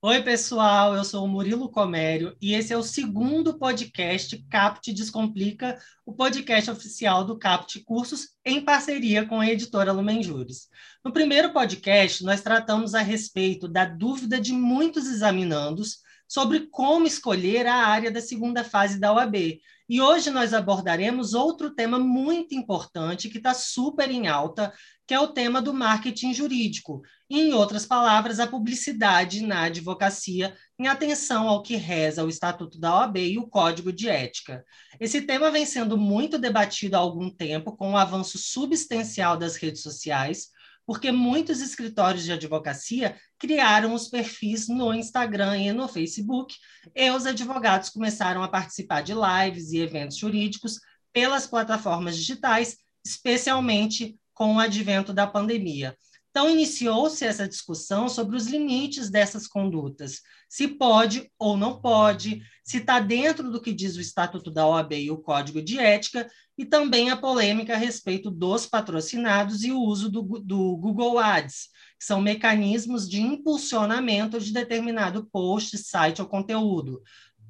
Oi, pessoal, eu sou o Murilo Comério e esse é o segundo podcast Capt Descomplica, o podcast oficial do Capt Cursos em parceria com a editora Lumen Juris. No primeiro podcast, nós tratamos a respeito da dúvida de muitos examinandos sobre como escolher a área da segunda fase da OAB. E hoje nós abordaremos outro tema muito importante que está super em alta, que é o tema do marketing jurídico. Em outras palavras, a publicidade na advocacia, em atenção ao que reza o Estatuto da OAB e o Código de Ética. Esse tema vem sendo muito debatido há algum tempo, com o avanço substancial das redes sociais, porque muitos escritórios de advocacia criaram os perfis no Instagram e no Facebook, e os advogados começaram a participar de lives e eventos jurídicos pelas plataformas digitais, especialmente com o advento da pandemia. Então, iniciou-se essa discussão sobre os limites dessas condutas, se pode ou não pode, se está dentro do que diz o Estatuto da OAB e o Código de Ética, e também a polêmica a respeito dos patrocinados e o uso do, do Google Ads, que são mecanismos de impulsionamento de determinado post, site ou conteúdo.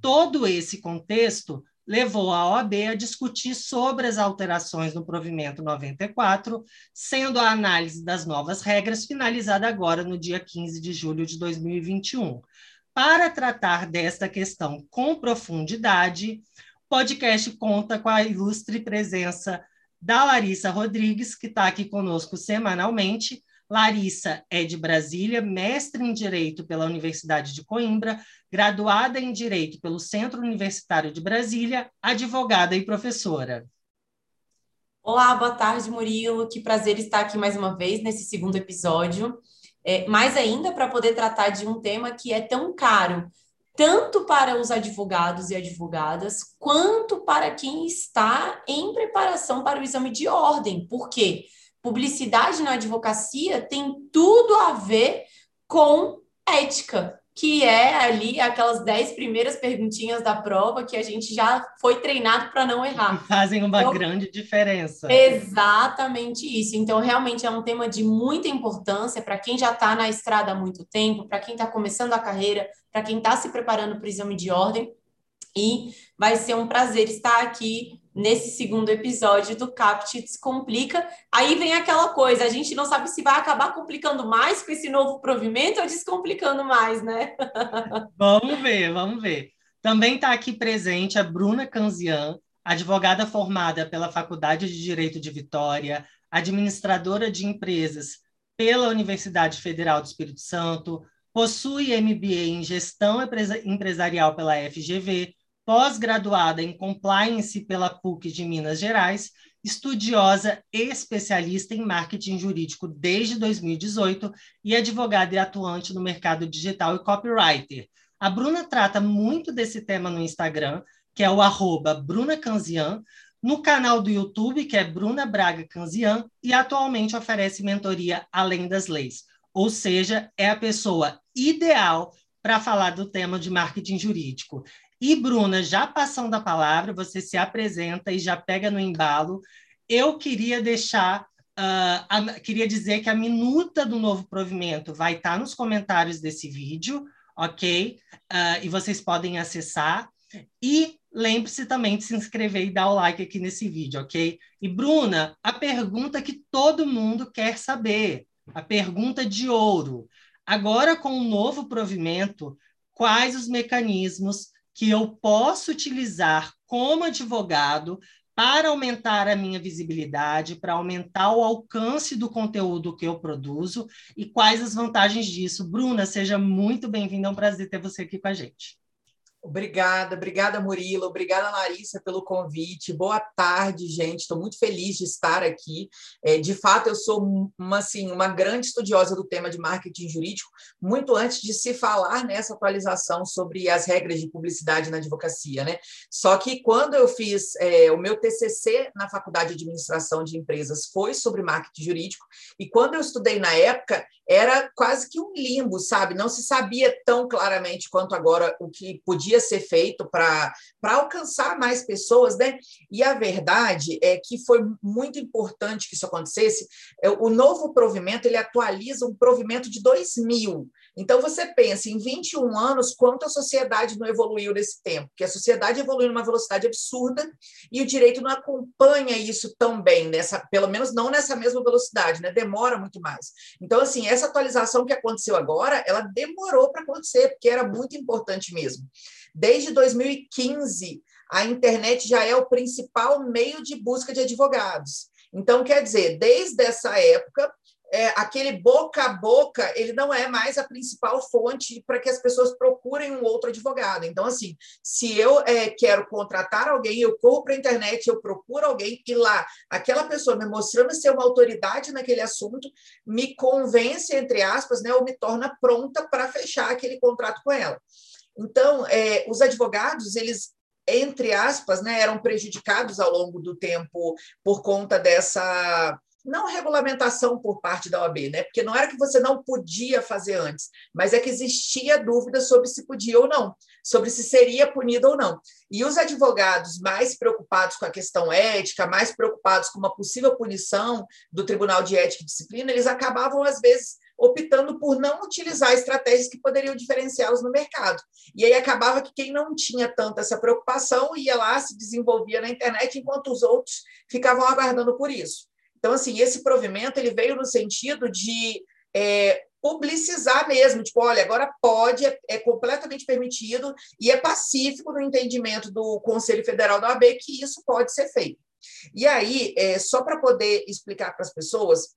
Todo esse contexto levou a OAB a discutir sobre as alterações no provimento 94, sendo a análise das novas regras finalizada agora no dia 15 de julho de 2021. Para tratar desta questão com profundidade, podcast conta com a ilustre presença da Larissa Rodrigues, que está aqui conosco semanalmente, Larissa é de Brasília, mestre em Direito pela Universidade de Coimbra, graduada em Direito pelo Centro Universitário de Brasília, advogada e professora. Olá, boa tarde, Murilo. Que prazer estar aqui mais uma vez nesse segundo episódio. É, mais ainda para poder tratar de um tema que é tão caro, tanto para os advogados e advogadas, quanto para quem está em preparação para o exame de ordem. Por quê? Publicidade na advocacia tem tudo a ver com ética, que é ali aquelas dez primeiras perguntinhas da prova que a gente já foi treinado para não errar. Fazem uma então, grande diferença. Exatamente isso. Então, realmente é um tema de muita importância para quem já está na estrada há muito tempo, para quem está começando a carreira, para quem está se preparando para o exame de ordem. E vai ser um prazer estar aqui nesse segundo episódio do Capt Descomplica. Aí vem aquela coisa, a gente não sabe se vai acabar complicando mais com esse novo provimento ou descomplicando mais, né? vamos ver, vamos ver. Também está aqui presente a Bruna Canzian, advogada formada pela Faculdade de Direito de Vitória, administradora de empresas pela Universidade Federal do Espírito Santo, possui MBA em Gestão Empresarial pela FGV, pós-graduada em Compliance pela PUC de Minas Gerais, estudiosa e especialista em marketing jurídico desde 2018 e advogada e atuante no mercado digital e copywriter. A Bruna trata muito desse tema no Instagram, que é o arroba no canal do YouTube, que é Bruna Braga Canzian, e atualmente oferece mentoria além das leis. Ou seja, é a pessoa ideal para falar do tema de marketing jurídico. E, Bruna, já passando a palavra, você se apresenta e já pega no embalo. Eu queria deixar, uh, a, queria dizer que a minuta do novo provimento vai estar tá nos comentários desse vídeo, ok? Uh, e vocês podem acessar. E lembre-se também de se inscrever e dar o like aqui nesse vídeo, ok? E, Bruna, a pergunta que todo mundo quer saber, a pergunta de ouro. Agora, com o novo provimento, quais os mecanismos que eu posso utilizar como advogado para aumentar a minha visibilidade, para aumentar o alcance do conteúdo que eu produzo e quais as vantagens disso. Bruna, seja muito bem-vinda, é um prazer ter você aqui com a gente. Obrigada, obrigada, Murilo, obrigada, Larissa, pelo convite. Boa tarde, gente. Estou muito feliz de estar aqui. É, de fato, eu sou uma, assim, uma grande estudiosa do tema de marketing jurídico, muito antes de se falar nessa atualização sobre as regras de publicidade na advocacia. Né? Só que quando eu fiz é, o meu TCC na Faculdade de Administração de Empresas, foi sobre marketing jurídico, e quando eu estudei na época, era quase que um limbo, sabe? Não se sabia tão claramente quanto agora o que podia ser feito para alcançar mais pessoas, né? E a verdade é que foi muito importante que isso acontecesse. É, o novo provimento ele atualiza um provimento de 2000. Então, você pensa, em 21 anos, quanto a sociedade não evoluiu nesse tempo? Porque a sociedade evoluiu numa velocidade absurda e o direito não acompanha isso tão bem, nessa, pelo menos não nessa mesma velocidade, né? demora muito mais. Então, assim, essa atualização que aconteceu agora, ela demorou para acontecer, porque era muito importante mesmo. Desde 2015, a internet já é o principal meio de busca de advogados. Então, quer dizer, desde essa época, é, aquele boca a boca, ele não é mais a principal fonte para que as pessoas procurem um outro advogado. Então, assim, se eu é, quero contratar alguém, eu corro para a internet, eu procuro alguém e lá, aquela pessoa me mostrando ser uma autoridade naquele assunto, me convence, entre aspas, né, ou me torna pronta para fechar aquele contrato com ela. Então, é, os advogados, eles entre aspas, né, eram prejudicados ao longo do tempo por conta dessa não regulamentação por parte da OAB, né? Porque não era que você não podia fazer antes, mas é que existia dúvida sobre se podia ou não, sobre se seria punido ou não. E os advogados mais preocupados com a questão ética, mais preocupados com uma possível punição do Tribunal de Ética e Disciplina, eles acabavam às vezes optando por não utilizar estratégias que poderiam diferenciá-los no mercado. E aí acabava que quem não tinha tanta essa preocupação ia lá, se desenvolvia na internet, enquanto os outros ficavam aguardando por isso. Então, assim, esse provimento ele veio no sentido de é, publicizar mesmo, tipo, olha, agora pode, é, é, completamente permitido e é pacífico no entendimento do Conselho Federal da OAB que isso pode ser feito. E aí, é, só para poder explicar para as pessoas,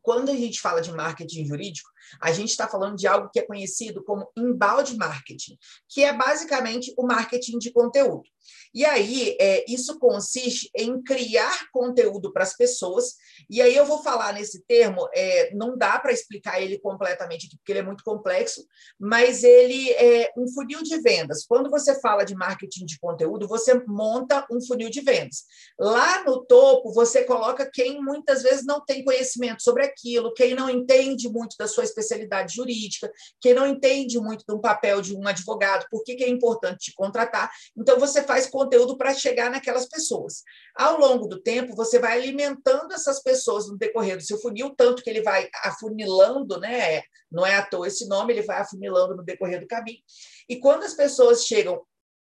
quando a gente fala de marketing jurídico, a gente está falando de algo que é conhecido como embalde marketing, que é basicamente o marketing de conteúdo. E aí, é, isso consiste em criar conteúdo para as pessoas. E aí, eu vou falar nesse termo, é, não dá para explicar ele completamente aqui, porque ele é muito complexo, mas ele é um funil de vendas. Quando você fala de marketing de conteúdo, você monta um funil de vendas. Lá no topo, você coloca quem muitas vezes não tem conhecimento sobre aquilo, quem não entende muito da sua especialidade jurídica, quem não entende muito do papel de um advogado, por que, que é importante te contratar. Então, você faz conteúdo para chegar naquelas pessoas. Ao longo do tempo, você vai alimentando essas pessoas no decorrer do seu funil, tanto que ele vai afunilando, né? Não é à toa esse nome, ele vai afunilando no decorrer do caminho. E quando as pessoas chegam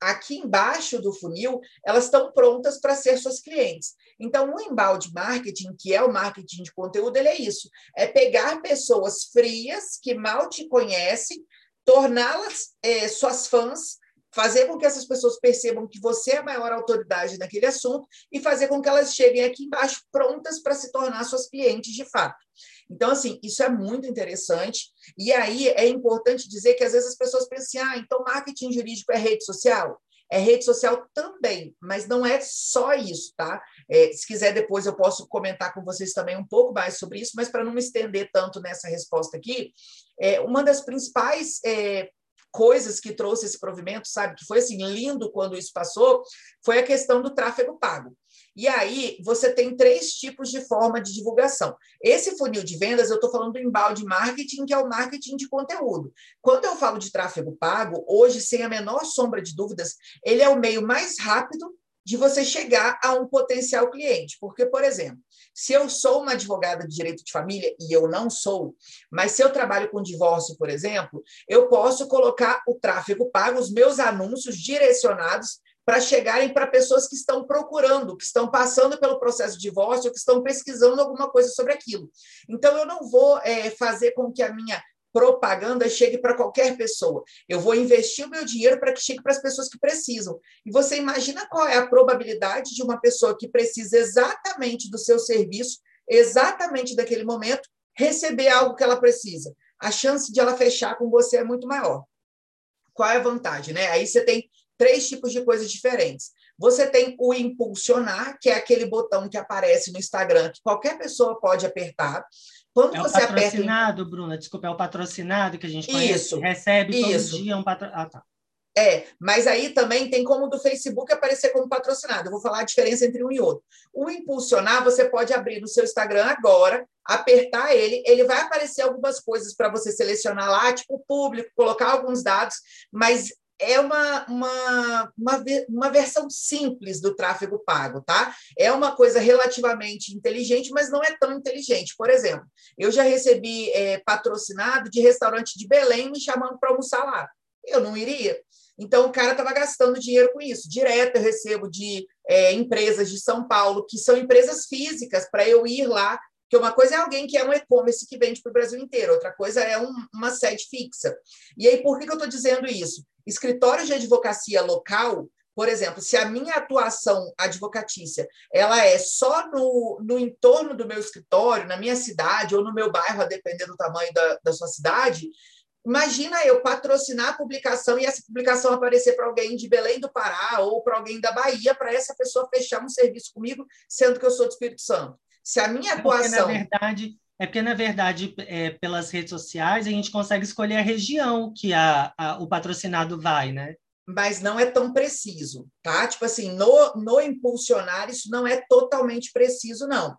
aqui embaixo do funil, elas estão prontas para ser suas clientes. Então, o embalde marketing, que é o marketing de conteúdo, ele é isso: é pegar pessoas frias que mal te conhecem, torná-las é, suas fãs fazer com que essas pessoas percebam que você é a maior autoridade naquele assunto e fazer com que elas cheguem aqui embaixo prontas para se tornar suas clientes de fato. Então, assim, isso é muito interessante. E aí é importante dizer que às vezes as pessoas pensam, ah, então marketing jurídico é rede social? É rede social também, mas não é só isso, tá? É, se quiser, depois eu posso comentar com vocês também um pouco mais sobre isso, mas para não me estender tanto nessa resposta aqui, é, uma das principais é, coisas que trouxe esse provimento, sabe, que foi assim lindo quando isso passou, foi a questão do tráfego pago. E aí você tem três tipos de forma de divulgação. Esse funil de vendas, eu estou falando do embalde marketing, que é o marketing de conteúdo. Quando eu falo de tráfego pago, hoje, sem a menor sombra de dúvidas, ele é o meio mais rápido de você chegar a um potencial cliente. Porque, por exemplo, se eu sou uma advogada de direito de família, e eu não sou, mas se eu trabalho com divórcio, por exemplo, eu posso colocar o tráfego pago, os meus anúncios direcionados para chegarem para pessoas que estão procurando, que estão passando pelo processo de divórcio, que estão pesquisando alguma coisa sobre aquilo. Então, eu não vou é, fazer com que a minha propaganda chegue para qualquer pessoa. Eu vou investir o meu dinheiro para que chegue para as pessoas que precisam. E você imagina qual é a probabilidade de uma pessoa que precisa exatamente do seu serviço, exatamente daquele momento, receber algo que ela precisa. A chance de ela fechar com você é muito maior. Qual é a vantagem, né? Aí você tem três tipos de coisas diferentes. Você tem o impulsionar, que é aquele botão que aparece no Instagram que qualquer pessoa pode apertar. Quando é você o patrocinado, aperta... Bruna, desculpa, é o patrocinado que a gente conhece, isso, recebe todo isso. dia um patrocinado. Ah, tá. É, mas aí também tem como do Facebook aparecer como patrocinado. Eu vou falar a diferença entre um e outro. O impulsionar, você pode abrir no seu Instagram agora, apertar ele, ele vai aparecer algumas coisas para você selecionar lá, tipo público, colocar alguns dados, mas é uma, uma, uma, uma, versão simples do tráfego pago, tá? É uma coisa relativamente inteligente, mas não é tão inteligente. Por exemplo, eu já recebi é, patrocinado de restaurante de Belém me chamando para almoçar lá. Eu não iria. Então, o cara estava gastando dinheiro com isso. Direto eu recebo de é, empresas de São Paulo, que são empresas físicas, para eu ir lá. Porque uma coisa é alguém que é um e-commerce que vende para o Brasil inteiro, outra coisa é um, uma sede fixa. E aí, por que, que eu estou dizendo isso? Escritórios de advocacia local, por exemplo, se a minha atuação advocatícia ela é só no, no entorno do meu escritório, na minha cidade ou no meu bairro, a depender do tamanho da, da sua cidade, Imagina eu patrocinar a publicação e essa publicação aparecer para alguém de Belém do Pará ou para alguém da Bahia, para essa pessoa fechar um serviço comigo, sendo que eu sou do Espírito Santo. Se a minha atuação. Porque, na verdade, é porque, na verdade, é, pelas redes sociais, a gente consegue escolher a região que a, a, o patrocinado vai, né? Mas não é tão preciso, tá? Tipo assim, no, no impulsionar, isso não é totalmente preciso, não.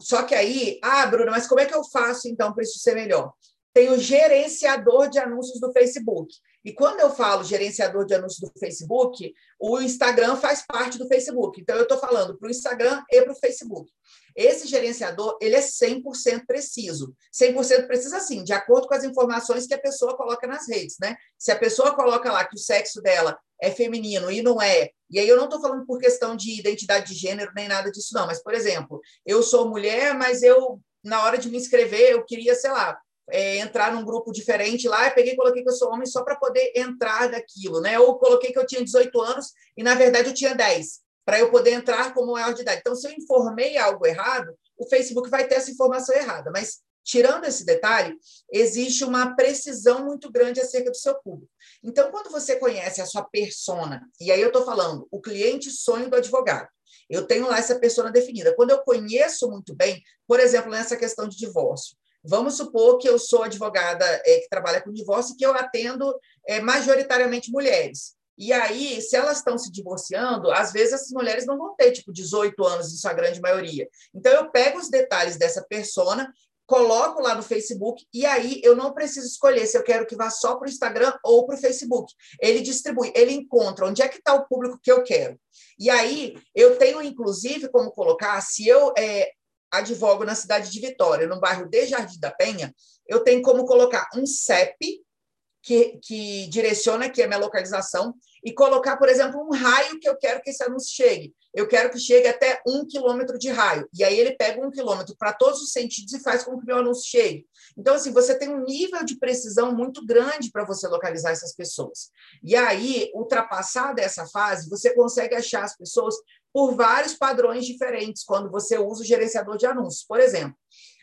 Só que aí, ah, Bruna, mas como é que eu faço então para isso ser melhor? Tem o gerenciador de anúncios do Facebook. E quando eu falo gerenciador de anúncios do Facebook, o Instagram faz parte do Facebook. Então, eu estou falando para o Instagram e para o Facebook. Esse gerenciador, ele é 100% preciso. 100% preciso, assim, de acordo com as informações que a pessoa coloca nas redes, né? Se a pessoa coloca lá que o sexo dela é feminino e não é, e aí eu não estou falando por questão de identidade de gênero nem nada disso, não, mas, por exemplo, eu sou mulher, mas eu, na hora de me inscrever, eu queria, sei lá, é, entrar num grupo diferente lá, eu peguei e coloquei que eu sou homem só para poder entrar daquilo, né? Ou coloquei que eu tinha 18 anos e, na verdade, eu tinha 10, para eu poder entrar como maior de idade. Então, se eu informei algo errado, o Facebook vai ter essa informação errada. Mas, tirando esse detalhe, existe uma precisão muito grande acerca do seu público. Então, quando você conhece a sua persona, e aí eu estou falando o cliente sonho do advogado, eu tenho lá essa persona definida. Quando eu conheço muito bem, por exemplo, nessa questão de divórcio, Vamos supor que eu sou advogada é, que trabalha com divórcio e que eu atendo é, majoritariamente mulheres. E aí, se elas estão se divorciando, às vezes essas mulheres não vão ter, tipo, 18 anos, em sua grande maioria. Então, eu pego os detalhes dessa persona, coloco lá no Facebook, e aí eu não preciso escolher se eu quero que vá só para o Instagram ou para o Facebook. Ele distribui, ele encontra onde é que está o público que eu quero. E aí, eu tenho, inclusive, como colocar, se eu é, advogo na cidade de Vitória, no bairro de Jardim da Penha, eu tenho como colocar um CEP, que, que direciona aqui a minha localização, e colocar, por exemplo, um raio que eu quero que esse anúncio chegue. Eu quero que chegue até um quilômetro de raio. E aí ele pega um quilômetro para todos os sentidos e faz com que o meu anúncio chegue. Então, assim, você tem um nível de precisão muito grande para você localizar essas pessoas. E aí, ultrapassada essa fase, você consegue achar as pessoas por vários padrões diferentes quando você usa o gerenciador de anúncios. Por exemplo,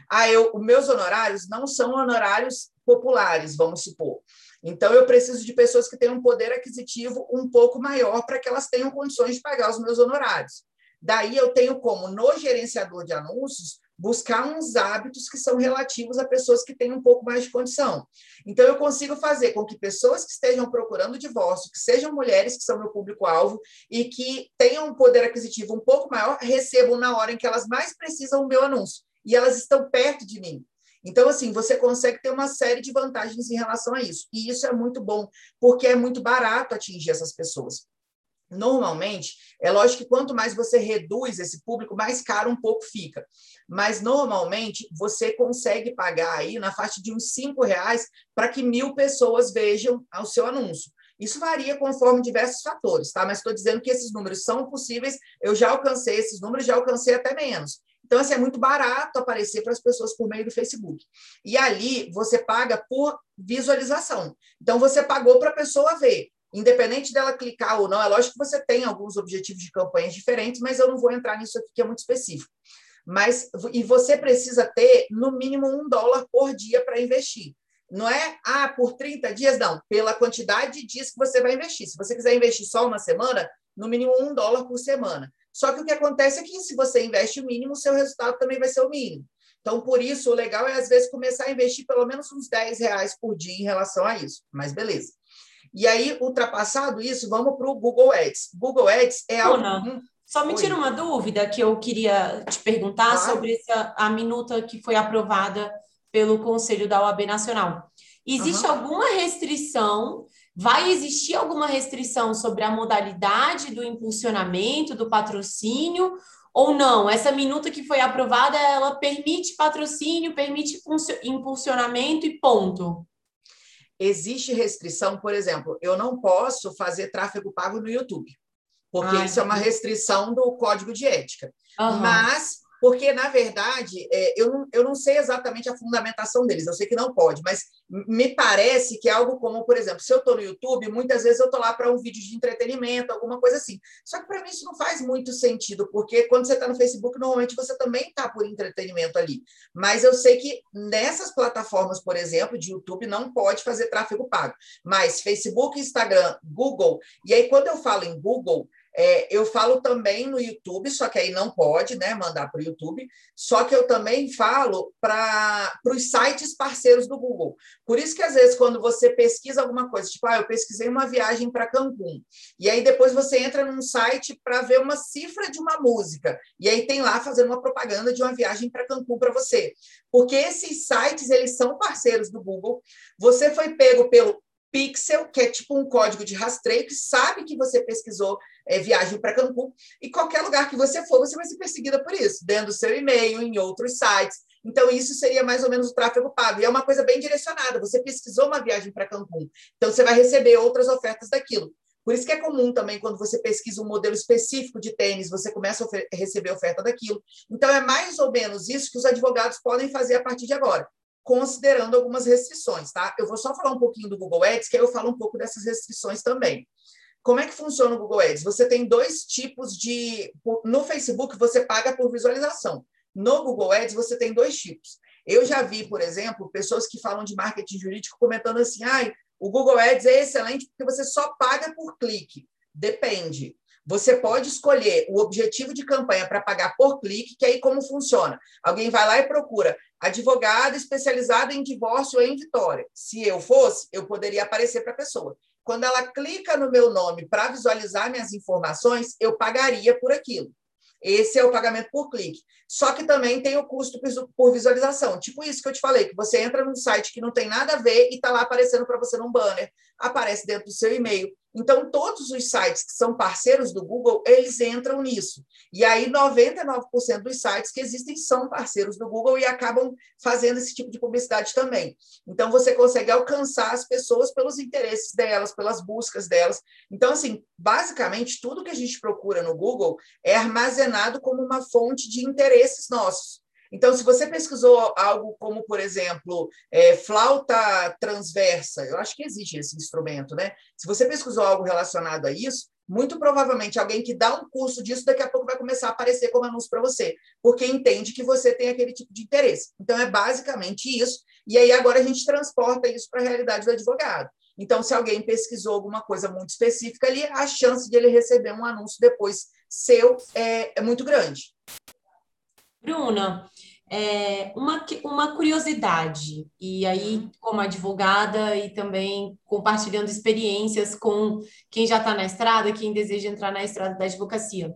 ah, eu, os meus honorários não são honorários populares, vamos supor. Então, eu preciso de pessoas que tenham um poder aquisitivo um pouco maior para que elas tenham condições de pagar os meus honorários. Daí, eu tenho como, no gerenciador de anúncios, buscar uns hábitos que são relativos a pessoas que têm um pouco mais de condição. Então, eu consigo fazer com que pessoas que estejam procurando divórcio, que sejam mulheres, que são meu público-alvo, e que tenham um poder aquisitivo um pouco maior, recebam na hora em que elas mais precisam o meu anúncio. E elas estão perto de mim. Então, assim, você consegue ter uma série de vantagens em relação a isso. E isso é muito bom, porque é muito barato atingir essas pessoas. Normalmente, é lógico que quanto mais você reduz esse público, mais caro um pouco fica. Mas normalmente você consegue pagar aí na faixa de uns cinco reais para que mil pessoas vejam o seu anúncio. Isso varia conforme diversos fatores, tá? Mas estou dizendo que esses números são possíveis. Eu já alcancei esses números, já alcancei até menos. Então, assim, é muito barato aparecer para as pessoas por meio do Facebook. E ali você paga por visualização. Então, você pagou para a pessoa ver independente dela clicar ou não, é lógico que você tem alguns objetivos de campanhas diferentes, mas eu não vou entrar nisso aqui que é muito específico. Mas e você precisa ter no mínimo um dólar por dia para investir. Não é, ah, por 30 dias, não, pela quantidade de dias que você vai investir. Se você quiser investir só uma semana, no mínimo um dólar por semana. Só que o que acontece é que se você investe o mínimo, seu resultado também vai ser o mínimo. Então, por isso, o legal é, às vezes, começar a investir pelo menos uns 10 reais por dia em relação a isso. Mas beleza. E aí, ultrapassado isso, vamos para o Google Ads. Google Ads é algo. Hum, só me tira uma dúvida que eu queria te perguntar claro. sobre essa, a minuta que foi aprovada pelo Conselho da OAB Nacional. Existe uhum. alguma restrição? Vai existir alguma restrição sobre a modalidade do impulsionamento, do patrocínio? Ou não? Essa minuta que foi aprovada, ela permite patrocínio, permite impulsionamento e ponto. Existe restrição, por exemplo, eu não posso fazer tráfego pago no YouTube, porque ah, isso é uma restrição do código de ética. Uhum. Mas porque, na verdade, é, eu, não, eu não sei exatamente a fundamentação deles, eu sei que não pode, mas me parece que é algo como, por exemplo, se eu estou no YouTube, muitas vezes eu estou lá para um vídeo de entretenimento, alguma coisa assim. Só que para mim isso não faz muito sentido, porque quando você está no Facebook, normalmente você também está por entretenimento ali. Mas eu sei que nessas plataformas, por exemplo, de YouTube, não pode fazer tráfego pago. Mas Facebook, Instagram, Google, e aí quando eu falo em Google, é, eu falo também no YouTube, só que aí não pode né, mandar para o YouTube, só que eu também falo para os sites parceiros do Google. Por isso que, às vezes, quando você pesquisa alguma coisa, tipo, ah, eu pesquisei uma viagem para Cancún, e aí depois você entra num site para ver uma cifra de uma música, e aí tem lá fazendo uma propaganda de uma viagem para Cancún para você. Porque esses sites, eles são parceiros do Google. Você foi pego pelo Pixel, que é tipo um código de rastreio que sabe que você pesquisou é, viagem para Cancún, e qualquer lugar que você for, você vai ser perseguida por isso, dentro do seu e-mail, em outros sites. Então, isso seria mais ou menos o tráfego pago. E é uma coisa bem direcionada. Você pesquisou uma viagem para Cancún, então você vai receber outras ofertas daquilo. Por isso que é comum também, quando você pesquisa um modelo específico de tênis, você começa a receber oferta daquilo. Então, é mais ou menos isso que os advogados podem fazer a partir de agora considerando algumas restrições, tá? Eu vou só falar um pouquinho do Google Ads, que aí eu falo um pouco dessas restrições também. Como é que funciona o Google Ads? Você tem dois tipos de. No Facebook, você paga por visualização. No Google Ads, você tem dois tipos. Eu já vi, por exemplo, pessoas que falam de marketing jurídico comentando assim: ah, o Google Ads é excelente porque você só paga por clique. Depende. Você pode escolher o objetivo de campanha para pagar por clique, que aí como funciona? Alguém vai lá e procura advogada especializada em divórcio em Vitória. Se eu fosse, eu poderia aparecer para a pessoa. Quando ela clica no meu nome para visualizar minhas informações, eu pagaria por aquilo. Esse é o pagamento por clique. Só que também tem o custo por visualização. Tipo isso que eu te falei, que você entra num site que não tem nada a ver e está lá aparecendo para você num banner, aparece dentro do seu e-mail. Então, todos os sites que são parceiros do Google, eles entram nisso. E aí, 99% dos sites que existem são parceiros do Google e acabam fazendo esse tipo de publicidade também. Então, você consegue alcançar as pessoas pelos interesses delas, pelas buscas delas. Então, assim, basicamente, tudo que a gente procura no Google é armazenado como uma fonte de interesses nossos. Então, se você pesquisou algo como, por exemplo, é, flauta transversa, eu acho que existe esse instrumento, né? Se você pesquisou algo relacionado a isso, muito provavelmente alguém que dá um curso disso daqui a pouco vai começar a aparecer como anúncio para você, porque entende que você tem aquele tipo de interesse. Então, é basicamente isso. E aí, agora a gente transporta isso para a realidade do advogado. Então, se alguém pesquisou alguma coisa muito específica ali, a chance de ele receber um anúncio depois seu é, é muito grande. Bruna, é, uma, uma curiosidade, e aí, uhum. como advogada e também compartilhando experiências com quem já está na estrada, quem deseja entrar na estrada da advocacia.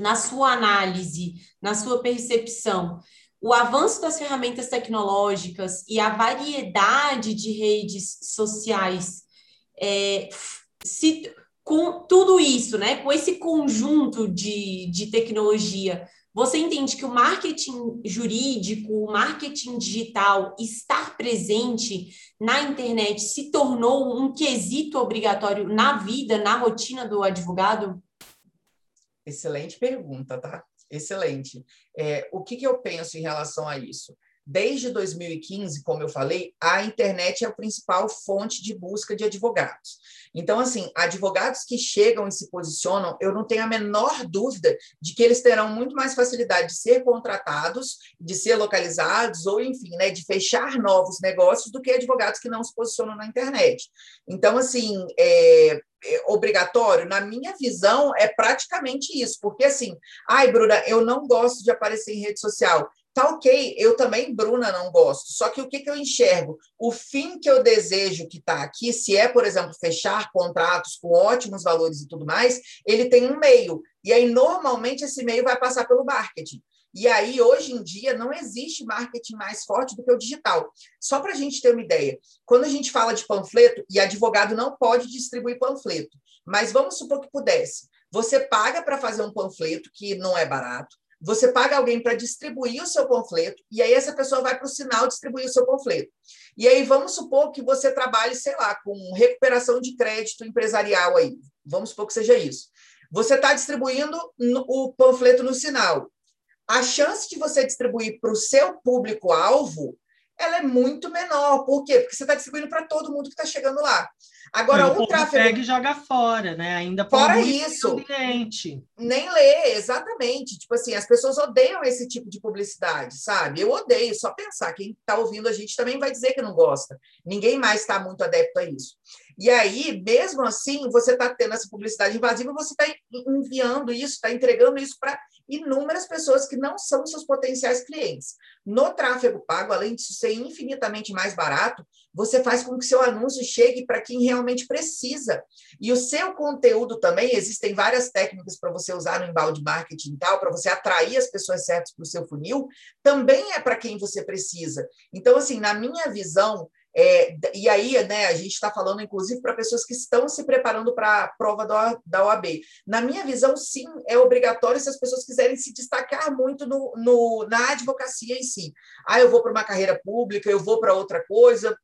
Na sua análise, na sua percepção, o avanço das ferramentas tecnológicas e a variedade de redes sociais, é, se, com tudo isso, né, com esse conjunto de, de tecnologia, você entende que o marketing jurídico, o marketing digital, estar presente na internet se tornou um quesito obrigatório na vida, na rotina do advogado? Excelente pergunta, tá? Excelente. É, o que, que eu penso em relação a isso? Desde 2015, como eu falei, a internet é a principal fonte de busca de advogados. Então, assim, advogados que chegam e se posicionam, eu não tenho a menor dúvida de que eles terão muito mais facilidade de ser contratados, de ser localizados, ou, enfim, né, de fechar novos negócios do que advogados que não se posicionam na internet. Então, assim, é, é obrigatório, na minha visão, é praticamente isso, porque assim, ai, Bruna, eu não gosto de aparecer em rede social, Tá ok, eu também, Bruna, não gosto. Só que o que, que eu enxergo? O fim que eu desejo que está aqui, se é, por exemplo, fechar contratos com ótimos valores e tudo mais, ele tem um meio. E aí, normalmente, esse meio vai passar pelo marketing. E aí, hoje em dia, não existe marketing mais forte do que o digital. Só para a gente ter uma ideia, quando a gente fala de panfleto, e advogado não pode distribuir panfleto, mas vamos supor que pudesse. Você paga para fazer um panfleto, que não é barato, você paga alguém para distribuir o seu panfleto, e aí essa pessoa vai para o sinal distribuir o seu panfleto. E aí vamos supor que você trabalhe, sei lá, com recuperação de crédito empresarial aí. Vamos supor que seja isso. Você está distribuindo o panfleto no sinal. A chance de você distribuir para o seu público-alvo ela é muito menor. Por quê? Porque você está distribuindo para todo mundo que está chegando lá. Agora, o, o tráfego. Pega e joga fora, né? Ainda fora isso. Ambiente. Nem lê, exatamente. Tipo assim, as pessoas odeiam esse tipo de publicidade, sabe? Eu odeio, só pensar. Quem está ouvindo a gente também vai dizer que não gosta. Ninguém mais está muito adepto a isso. E aí, mesmo assim, você está tendo essa publicidade invasiva, você está enviando isso, está entregando isso para inúmeras pessoas que não são seus potenciais clientes. No tráfego pago, além de ser infinitamente mais barato, você faz com que seu anúncio chegue para quem realmente precisa. E o seu conteúdo também, existem várias técnicas para você usar no embalde marketing e tal, para você atrair as pessoas certas para o seu funil, também é para quem você precisa. Então, assim, na minha visão, é, e aí, né, a gente está falando, inclusive, para pessoas que estão se preparando para a prova da, da OAB. Na minha visão, sim, é obrigatório se as pessoas quiserem se destacar muito no, no na advocacia em si. Ah, eu vou para uma carreira pública, eu vou para outra coisa.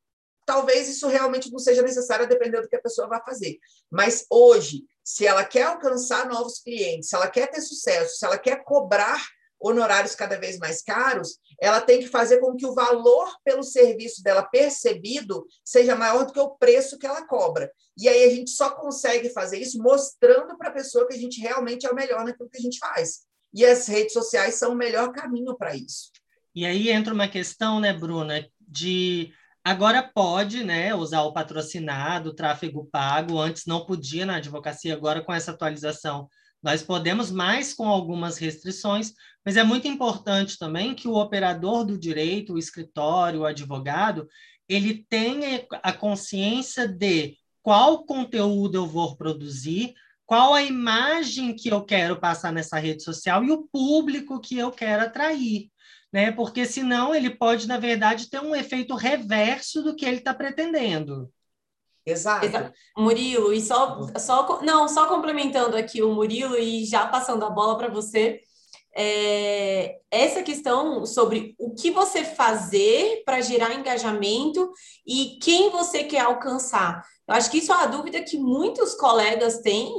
Talvez isso realmente não seja necessário, dependendo do que a pessoa vai fazer. Mas hoje, se ela quer alcançar novos clientes, se ela quer ter sucesso, se ela quer cobrar honorários cada vez mais caros, ela tem que fazer com que o valor pelo serviço dela percebido seja maior do que o preço que ela cobra. E aí a gente só consegue fazer isso mostrando para a pessoa que a gente realmente é o melhor naquilo que a gente faz. E as redes sociais são o melhor caminho para isso. E aí entra uma questão, né, Bruna, de agora pode, né, usar o patrocinado, o tráfego pago, antes não podia na advocacia, agora com essa atualização nós podemos mais com algumas restrições, mas é muito importante também que o operador do direito, o escritório, o advogado, ele tenha a consciência de qual conteúdo eu vou produzir, qual a imagem que eu quero passar nessa rede social e o público que eu quero atrair. Né? Porque senão ele pode, na verdade, ter um efeito reverso do que ele está pretendendo. Exato. Exato. Murilo, e só, só, não, só complementando aqui o Murilo e já passando a bola para você, é, essa questão sobre o que você fazer para gerar engajamento e quem você quer alcançar. Eu acho que isso é uma dúvida que muitos colegas têm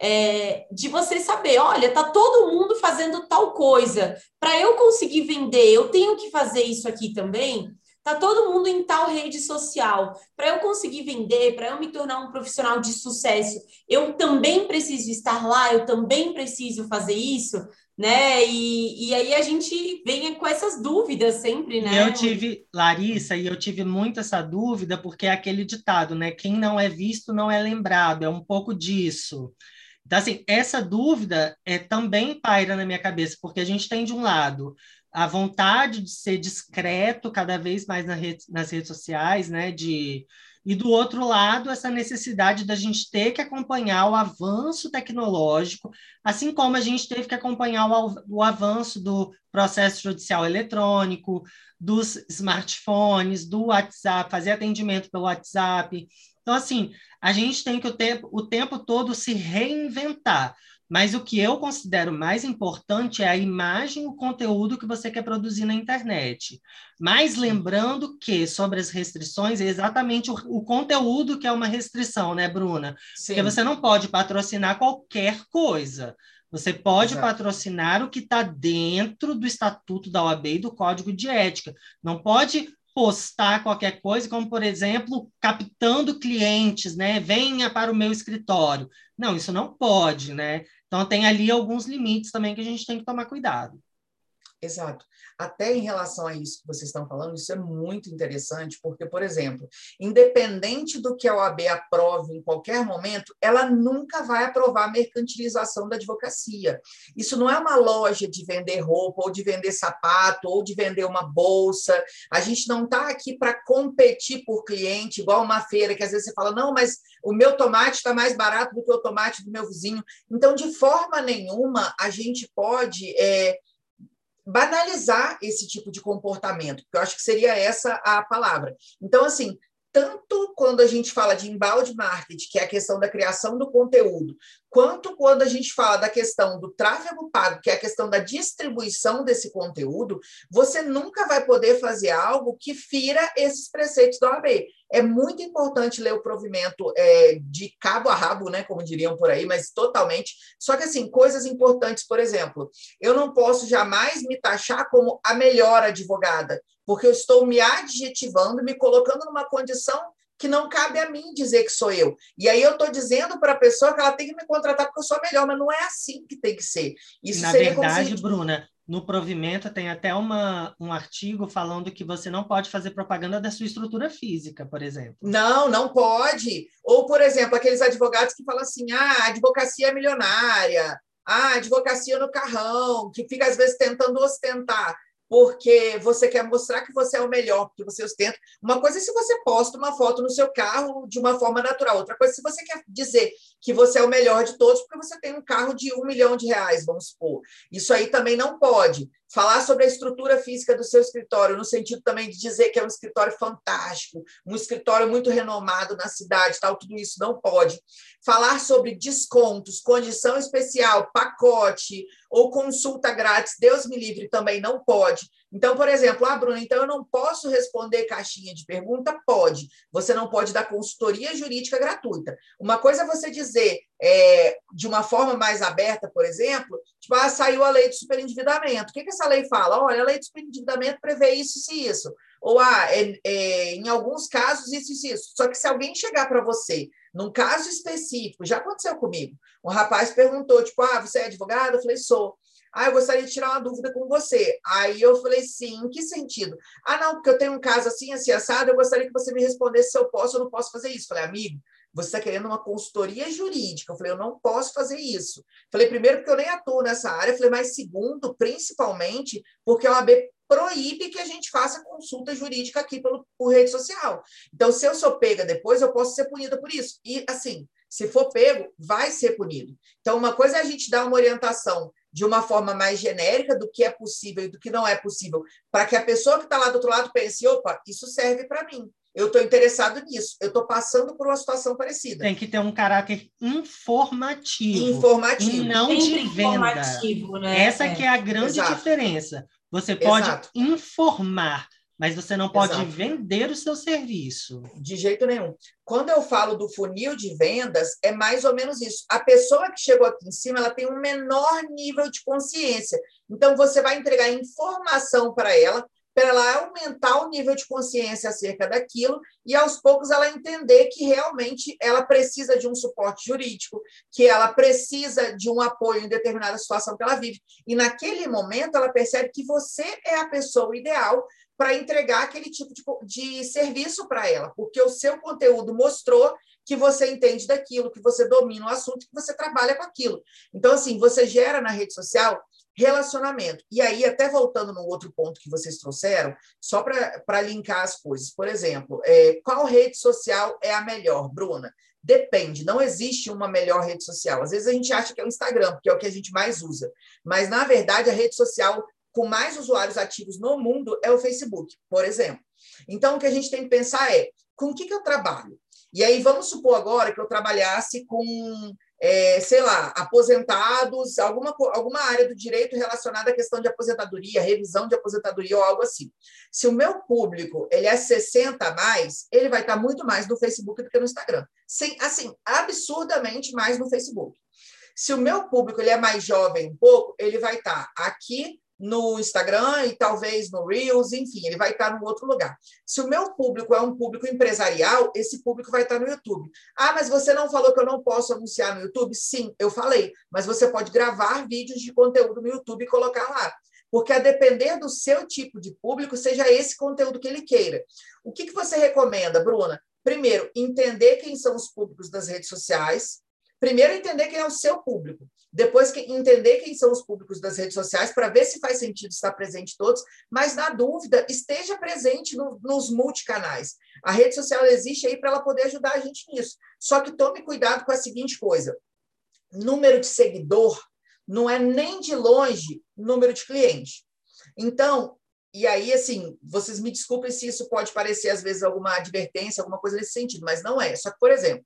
é, de você saber, olha, tá todo mundo fazendo tal coisa. Para eu conseguir vender, eu tenho que fazer isso aqui também. Tá todo mundo em tal rede social. Para eu conseguir vender, para eu me tornar um profissional de sucesso, eu também preciso estar lá, eu também preciso fazer isso, né? E, e aí a gente vem com essas dúvidas sempre, né? Eu tive, Larissa, e eu tive muito essa dúvida, porque é aquele ditado, né? Quem não é visto não é lembrado, é um pouco disso. Então, assim, essa dúvida é, também paira na minha cabeça, porque a gente tem, de um lado, a vontade de ser discreto cada vez mais na rede, nas redes sociais, né? De, e do outro lado, essa necessidade da gente ter que acompanhar o avanço tecnológico, assim como a gente teve que acompanhar o, o avanço do processo judicial eletrônico, dos smartphones, do WhatsApp, fazer atendimento pelo WhatsApp. Então, assim, a gente tem que o tempo, o tempo todo se reinventar. Mas o que eu considero mais importante é a imagem, o conteúdo que você quer produzir na internet. Mas lembrando que, sobre as restrições, é exatamente o, o conteúdo que é uma restrição, né, Bruna? Sim. Porque você não pode patrocinar qualquer coisa. Você pode Exato. patrocinar o que está dentro do estatuto da OAB e do Código de Ética. Não pode postar qualquer coisa, como, por exemplo, captando clientes, né? Venha para o meu escritório. Não, isso não pode, né? Então, tem ali alguns limites também que a gente tem que tomar cuidado. Exato. Até em relação a isso que vocês estão falando, isso é muito interessante, porque, por exemplo, independente do que a OAB aprove em qualquer momento, ela nunca vai aprovar a mercantilização da advocacia. Isso não é uma loja de vender roupa, ou de vender sapato, ou de vender uma bolsa. A gente não está aqui para competir por cliente, igual uma feira, que às vezes você fala, não, mas o meu tomate está mais barato do que o tomate do meu vizinho. Então, de forma nenhuma, a gente pode. É, banalizar esse tipo de comportamento, porque eu acho que seria essa a palavra. Então, assim, tanto quando a gente fala de embalde marketing, que é a questão da criação do conteúdo, quanto quando a gente fala da questão do tráfego pago, que é a questão da distribuição desse conteúdo, você nunca vai poder fazer algo que fira esses preceitos da OAB. É muito importante ler o provimento é, de cabo a rabo, né, como diriam por aí, mas totalmente. Só que, assim, coisas importantes, por exemplo, eu não posso jamais me taxar como a melhor advogada, porque eu estou me adjetivando, me colocando numa condição que não cabe a mim dizer que sou eu. E aí eu estou dizendo para a pessoa que ela tem que me contratar porque eu sou melhor, mas não é assim que tem que ser. Isso Na verdade, se... Bruna, no provimento tem até uma, um artigo falando que você não pode fazer propaganda da sua estrutura física, por exemplo. Não, não pode. Ou, por exemplo, aqueles advogados que falam assim: ah, a advocacia é milionária, ah, advocacia no carrão, que fica às vezes tentando ostentar porque você quer mostrar que você é o melhor, porque você ostenta. Uma coisa é se você posta uma foto no seu carro de uma forma natural, outra coisa é se você quer dizer que você é o melhor de todos, porque você tem um carro de um milhão de reais, vamos supor. Isso aí também não pode falar sobre a estrutura física do seu escritório, no sentido também de dizer que é um escritório fantástico, um escritório muito renomado na cidade, tal, tudo isso não pode. Falar sobre descontos, condição especial, pacote ou consulta grátis, Deus me livre, também não pode. Então, por exemplo, ah, Bruna, então eu não posso responder caixinha de pergunta? Pode. Você não pode dar consultoria jurídica gratuita. Uma coisa é você dizer é, de uma forma mais aberta, por exemplo, tipo, ah, saiu a lei de superendividamento. O que, que essa lei fala? Olha, a lei de superendividamento prevê isso e isso. Ou, ah, é, é, em alguns casos, isso e isso. Só que se alguém chegar para você, num caso específico, já aconteceu comigo, um rapaz perguntou, tipo, ah, você é advogado? Eu falei, sou. Ah, eu gostaria de tirar uma dúvida com você. Aí eu falei, sim, em que sentido? Ah, não, porque eu tenho um caso assim, assim, assado, eu gostaria que você me respondesse se eu posso ou não posso fazer isso. Falei, amigo, você está querendo uma consultoria jurídica. Eu falei, eu não posso fazer isso. Falei, primeiro, porque eu nem atuo nessa área. Falei, mas segundo, principalmente, porque a OAB proíbe que a gente faça consulta jurídica aqui pelo, por rede social. Então, se eu sou pega depois, eu posso ser punida por isso. E, assim, se for pego, vai ser punido. Então, uma coisa é a gente dar uma orientação de uma forma mais genérica do que é possível e do que não é possível, para que a pessoa que está lá do outro lado pense: opa, isso serve para mim. Eu estou interessado nisso, eu estou passando por uma situação parecida. Tem que ter um caráter informativo. Informativo. E não de venda. Né? Essa é. que é a grande Exato. diferença. Você pode Exato. informar, mas você não pode Exato. vender o seu serviço. De jeito nenhum. Quando eu falo do funil de vendas, é mais ou menos isso. A pessoa que chegou aqui em cima, ela tem um menor nível de consciência. Então, você vai entregar informação para ela, para ela aumentar o nível de consciência acerca daquilo e, aos poucos, ela entender que realmente ela precisa de um suporte jurídico, que ela precisa de um apoio em determinada situação que ela vive. E, naquele momento, ela percebe que você é a pessoa ideal para entregar aquele tipo de, de serviço para ela, porque o seu conteúdo mostrou que você entende daquilo, que você domina o assunto, que você trabalha com aquilo. Então, assim, você gera na rede social relacionamento. E aí, até voltando no outro ponto que vocês trouxeram, só para linkar as coisas. Por exemplo, é, qual rede social é a melhor, Bruna? Depende, não existe uma melhor rede social. Às vezes a gente acha que é o Instagram, porque é o que a gente mais usa. Mas, na verdade, a rede social com mais usuários ativos no mundo é o Facebook, por exemplo. Então, o que a gente tem que pensar é, com o que, que eu trabalho? E aí, vamos supor agora que eu trabalhasse com, é, sei lá, aposentados, alguma, alguma área do direito relacionada à questão de aposentadoria, revisão de aposentadoria ou algo assim. Se o meu público ele é 60 a mais, ele vai estar muito mais no Facebook do que no Instagram. Sem, assim, absurdamente mais no Facebook. Se o meu público ele é mais jovem um pouco, ele vai estar aqui no Instagram e talvez no Reels, enfim, ele vai estar no outro lugar. Se o meu público é um público empresarial, esse público vai estar no YouTube. Ah, mas você não falou que eu não posso anunciar no YouTube? Sim, eu falei, mas você pode gravar vídeos de conteúdo no YouTube e colocar lá. porque a depender do seu tipo de público, seja esse conteúdo que ele queira. O que, que você recomenda, Bruna? Primeiro, entender quem são os públicos das redes sociais. Primeiro, entender quem é o seu público. Depois, entender quem são os públicos das redes sociais para ver se faz sentido estar presente em todos. Mas, na dúvida, esteja presente no, nos multicanais. A rede social existe aí para ela poder ajudar a gente nisso. Só que tome cuidado com a seguinte coisa: número de seguidor não é nem de longe número de cliente. Então, e aí, assim, vocês me desculpem se isso pode parecer, às vezes, alguma advertência, alguma coisa nesse sentido, mas não é. Só que, por exemplo,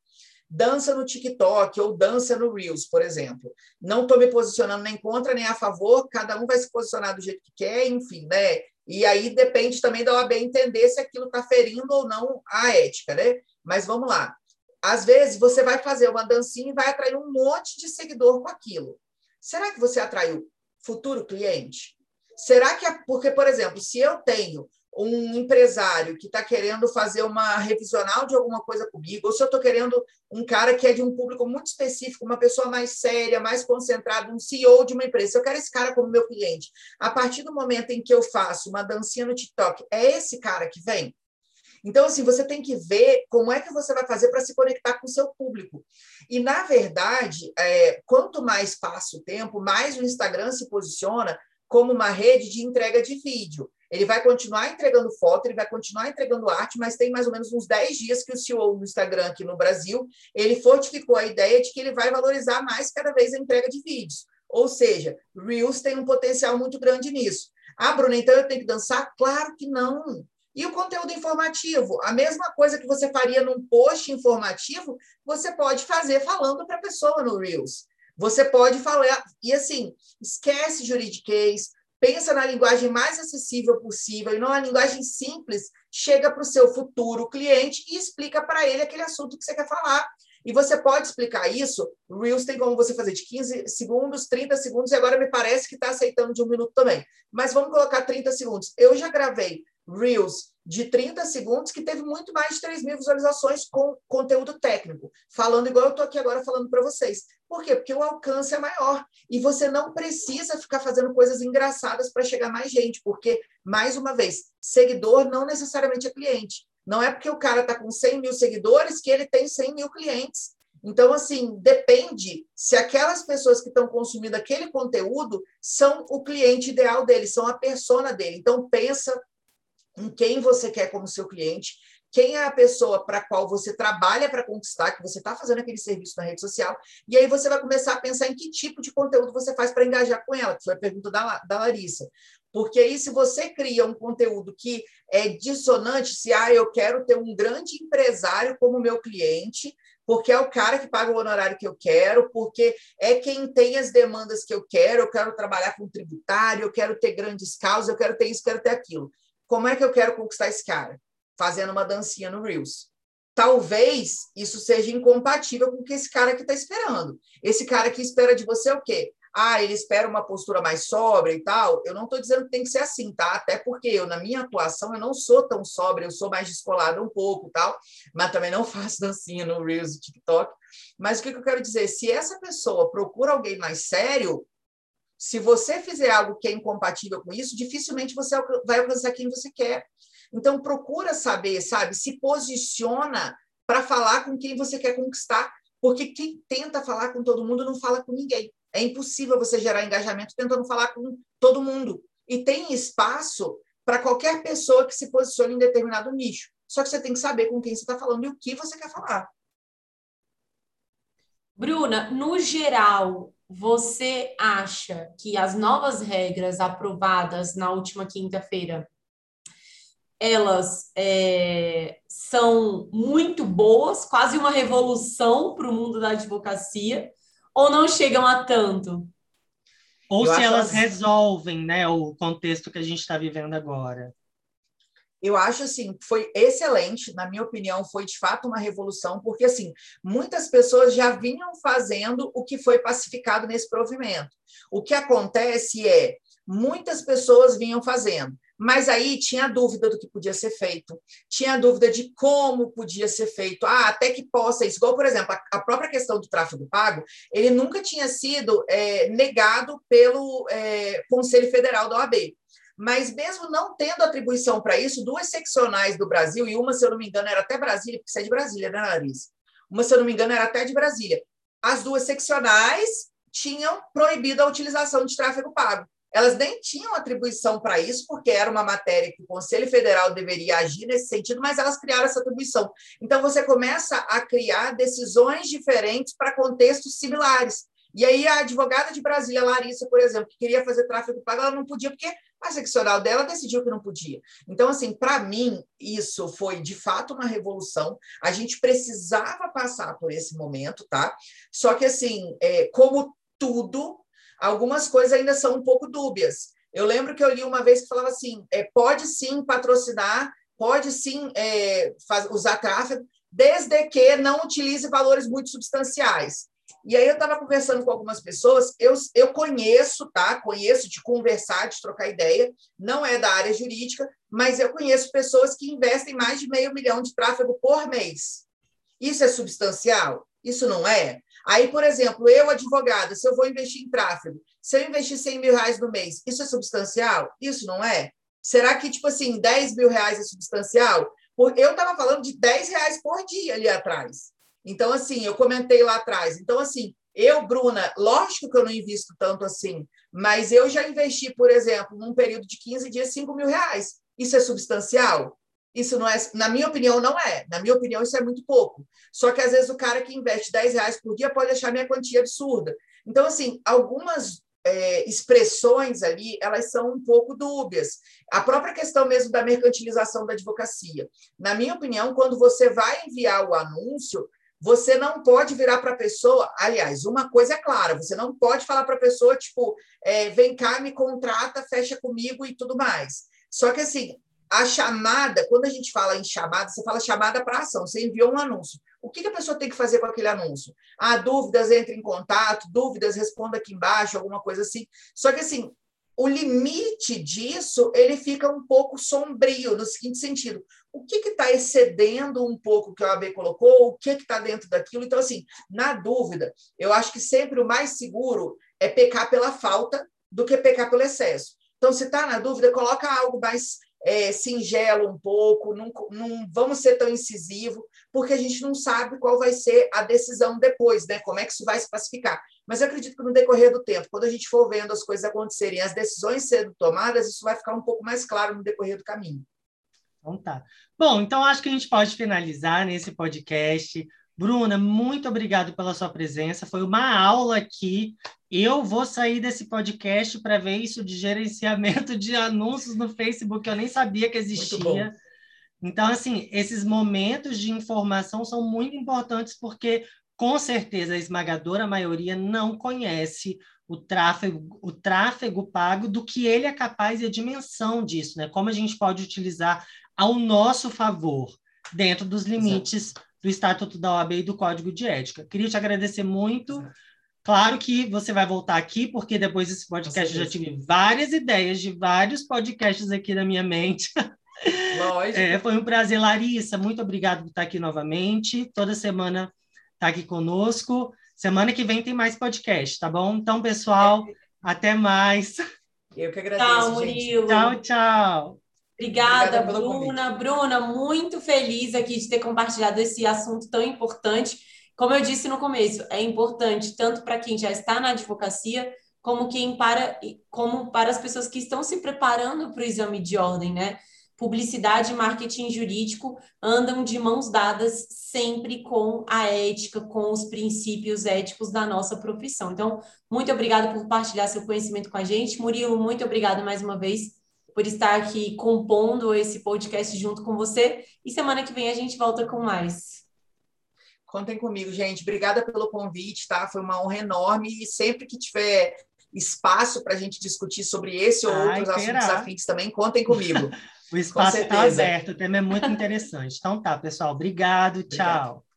dança no TikTok ou dança no Reels, por exemplo. Não estou me posicionando nem contra nem a favor, cada um vai se posicionar do jeito que quer, enfim, né? E aí depende também da OAB entender se aquilo está ferindo ou não a ética, né? Mas vamos lá. Às vezes você vai fazer uma dancinha e vai atrair um monte de seguidor com aquilo. Será que você atraiu futuro cliente? Será que é porque, por exemplo, se eu tenho um empresário que está querendo fazer uma revisional de alguma coisa comigo, ou se eu estou querendo um cara que é de um público muito específico, uma pessoa mais séria, mais concentrada, um CEO de uma empresa, eu quero esse cara como meu cliente, a partir do momento em que eu faço uma dancinha no TikTok, é esse cara que vem? Então, assim, você tem que ver como é que você vai fazer para se conectar com o seu público. E, na verdade, é, quanto mais passa o tempo, mais o Instagram se posiciona como uma rede de entrega de vídeo. Ele vai continuar entregando foto, ele vai continuar entregando arte, mas tem mais ou menos uns 10 dias que o CEO do Instagram aqui no Brasil, ele fortificou a ideia de que ele vai valorizar mais cada vez a entrega de vídeos. Ou seja, Reels tem um potencial muito grande nisso. Ah, Bruna, então eu tenho que dançar? Claro que não. E o conteúdo informativo, a mesma coisa que você faria num post informativo, você pode fazer falando para a pessoa no Reels. Você pode falar, e assim, esquece juridiquês, pensa na linguagem mais acessível possível e não na linguagem simples, chega para o seu futuro cliente e explica para ele aquele assunto que você quer falar. E você pode explicar isso. Reels tem como você fazer de 15 segundos, 30 segundos, e agora me parece que está aceitando de um minuto também. Mas vamos colocar 30 segundos. Eu já gravei Reels de 30 segundos que teve muito mais de 3 mil visualizações com conteúdo técnico, falando igual eu estou aqui agora falando para vocês. Por quê? Porque o alcance é maior e você não precisa ficar fazendo coisas engraçadas para chegar mais gente, porque, mais uma vez, seguidor não necessariamente é cliente. Não é porque o cara está com 100 mil seguidores que ele tem 100 mil clientes. Então, assim, depende se aquelas pessoas que estão consumindo aquele conteúdo são o cliente ideal dele, são a persona dele. Então, pensa em quem você quer como seu cliente, quem é a pessoa para qual você trabalha para conquistar, que você está fazendo aquele serviço na rede social, e aí você vai começar a pensar em que tipo de conteúdo você faz para engajar com ela, que foi a pergunta da, da Larissa. Porque aí, se você cria um conteúdo que é dissonante, se ah, eu quero ter um grande empresário como meu cliente, porque é o cara que paga o honorário que eu quero, porque é quem tem as demandas que eu quero, eu quero trabalhar com tributário, eu quero ter grandes causas, eu quero ter isso, quero ter aquilo. Como é que eu quero conquistar esse cara? Fazendo uma dancinha no Reels. Talvez isso seja incompatível com o que esse cara que está esperando. Esse cara que espera de você é o quê? Ah, ele espera uma postura mais sóbria e tal. Eu não estou dizendo que tem que ser assim, tá? Até porque eu, na minha atuação, eu não sou tão sóbria, eu sou mais descolada um pouco tal, mas também não faço dancinha no Reels TikTok. Mas o que, que eu quero dizer? Se essa pessoa procura alguém mais sério, se você fizer algo que é incompatível com isso, dificilmente você vai alcançar quem você quer. Então, procura saber, sabe? Se posiciona para falar com quem você quer conquistar, porque quem tenta falar com todo mundo não fala com ninguém. É impossível você gerar engajamento tentando falar com todo mundo. E tem espaço para qualquer pessoa que se posicione em determinado nicho. Só que você tem que saber com quem você está falando e o que você quer falar. Bruna, no geral, você acha que as novas regras aprovadas na última quinta-feira elas é, são muito boas, quase uma revolução para o mundo da advocacia, ou não chegam a tanto? Ou Eu se elas assim... resolvem né, o contexto que a gente está vivendo agora eu acho assim, foi excelente, na minha opinião, foi de fato uma revolução, porque assim, muitas pessoas já vinham fazendo o que foi pacificado nesse provimento. O que acontece é, muitas pessoas vinham fazendo, Mas aí tinha dúvida do que podia ser feito, tinha dúvida de como podia ser feito, ah, até que possa isso. Igual, por exemplo, a, própria questão do tráfego pago, ele nunca tinha sido é, negado pelo é, Conselho Federal da OAB. Mas mesmo não tendo atribuição para isso, duas seccionais do Brasil, e uma, se eu não me engano, era até Brasília, porque você é de Brasília, né, Larissa? Uma, se eu não me engano, era até de Brasília. As duas seccionais tinham proibido a utilização de tráfego pago. Elas nem tinham atribuição para isso, porque era uma matéria que o Conselho Federal deveria agir nesse sentido, mas elas criaram essa atribuição. Então, você começa a criar decisões diferentes para contextos similares. E aí, a advogada de Brasília, Larissa, por exemplo, que queria fazer tráfego pago, ela não podia, porque a seccional dela decidiu que não podia. Então, assim, para mim, isso foi de fato uma revolução. A gente precisava passar por esse momento, tá? Só que, assim, é, como tudo, algumas coisas ainda são um pouco dúbias. Eu lembro que eu li uma vez que falava assim: é, pode sim patrocinar, pode sim é, faz, usar tráfego, desde que não utilize valores muito substanciais. E aí eu estava conversando com algumas pessoas, eu, eu conheço, tá? Conheço de conversar, de trocar ideia, não é da área jurídica, mas eu conheço pessoas que investem mais de meio milhão de tráfego por mês. Isso é substancial? Isso não é? Aí, por exemplo, eu, advogada, se eu vou investir em tráfego, se eu investir 100 mil reais no mês, isso é substancial? Isso não é? Será que, tipo assim, 10 mil reais é substancial? Eu estava falando de 10 reais por dia ali atrás. Então, assim, eu comentei lá atrás. Então, assim, eu, Bruna, lógico que eu não invisto tanto assim, mas eu já investi, por exemplo, num período de 15 dias, 5 mil reais. Isso é substancial? Isso não é, na minha opinião, não é. Na minha opinião, isso é muito pouco. Só que às vezes o cara que investe 10 reais por dia pode achar minha quantia absurda. Então, assim, algumas é, expressões ali, elas são um pouco dúbias. A própria questão mesmo da mercantilização da advocacia. Na minha opinião, quando você vai enviar o anúncio, você não pode virar para a pessoa. Aliás, uma coisa é clara: você não pode falar para a pessoa, tipo, é, vem cá, me contrata, fecha comigo e tudo mais. Só que, assim, a chamada, quando a gente fala em chamada, você fala chamada para ação, você enviou um anúncio. O que, a pessoa tem que fazer com aquele anúncio? Ah, dúvidas, entre em contato, dúvidas, responda aqui embaixo, alguma coisa assim. Só que, assim, o limite disso ele fica um pouco sombrio, no seguinte sentido: o que está excedendo um pouco o que a OAB colocou, o que está dentro daquilo. Então, assim, na dúvida, eu acho que sempre o mais seguro é pecar pela falta do que pecar pelo excesso. Então, se está na dúvida, coloca algo mais é, singelo um pouco, não, não vamos ser tão incisivo, porque a gente não sabe qual vai ser a decisão depois, né? Como é que isso vai se pacificar. Mas eu acredito que no decorrer do tempo, quando a gente for vendo as coisas acontecerem, as decisões sendo tomadas, isso vai ficar um pouco mais claro no decorrer do caminho. Então tá. Bom, então acho que a gente pode finalizar nesse podcast. Bruna, muito obrigado pela sua presença. Foi uma aula aqui. Eu vou sair desse podcast para ver isso de gerenciamento de anúncios no Facebook, eu nem sabia que existia. Então, assim, esses momentos de informação são muito importantes porque, com certeza, a esmagadora maioria não conhece o tráfego, o tráfego pago, do que ele é capaz e a dimensão disso, né? Como a gente pode utilizar ao nosso favor, dentro dos limites Exato. do Estatuto da OAB e do Código de Ética. Queria te agradecer muito. Exato. Claro que você vai voltar aqui, porque depois desse podcast eu já tive várias ideias de vários podcasts aqui na minha mente. É, foi um prazer, Larissa. Muito obrigado por estar aqui novamente. Toda semana está aqui conosco. Semana que vem tem mais podcast, tá bom? Então, pessoal, é. até mais. Eu que agradeço. Tchau, Murilo. Tchau, tchau. Obrigada, Obrigada Bruna. Bruna, muito feliz aqui de ter compartilhado esse assunto tão importante. Como eu disse no começo, é importante tanto para quem já está na advocacia, como quem para, como para as pessoas que estão se preparando para o exame de ordem, né? Publicidade e marketing jurídico andam de mãos dadas sempre com a ética, com os princípios éticos da nossa profissão. Então, muito obrigada por partilhar seu conhecimento com a gente. Murilo, muito obrigada mais uma vez por estar aqui compondo esse podcast junto com você. E semana que vem a gente volta com mais. Contem comigo, gente. Obrigada pelo convite, tá? Foi uma honra enorme. E sempre que tiver espaço para a gente discutir sobre esse ou Ai, outros terá. assuntos afins também, contem comigo. o espaço está aberto, o tema é muito interessante. Então tá, pessoal. Obrigado, Obrigado. tchau.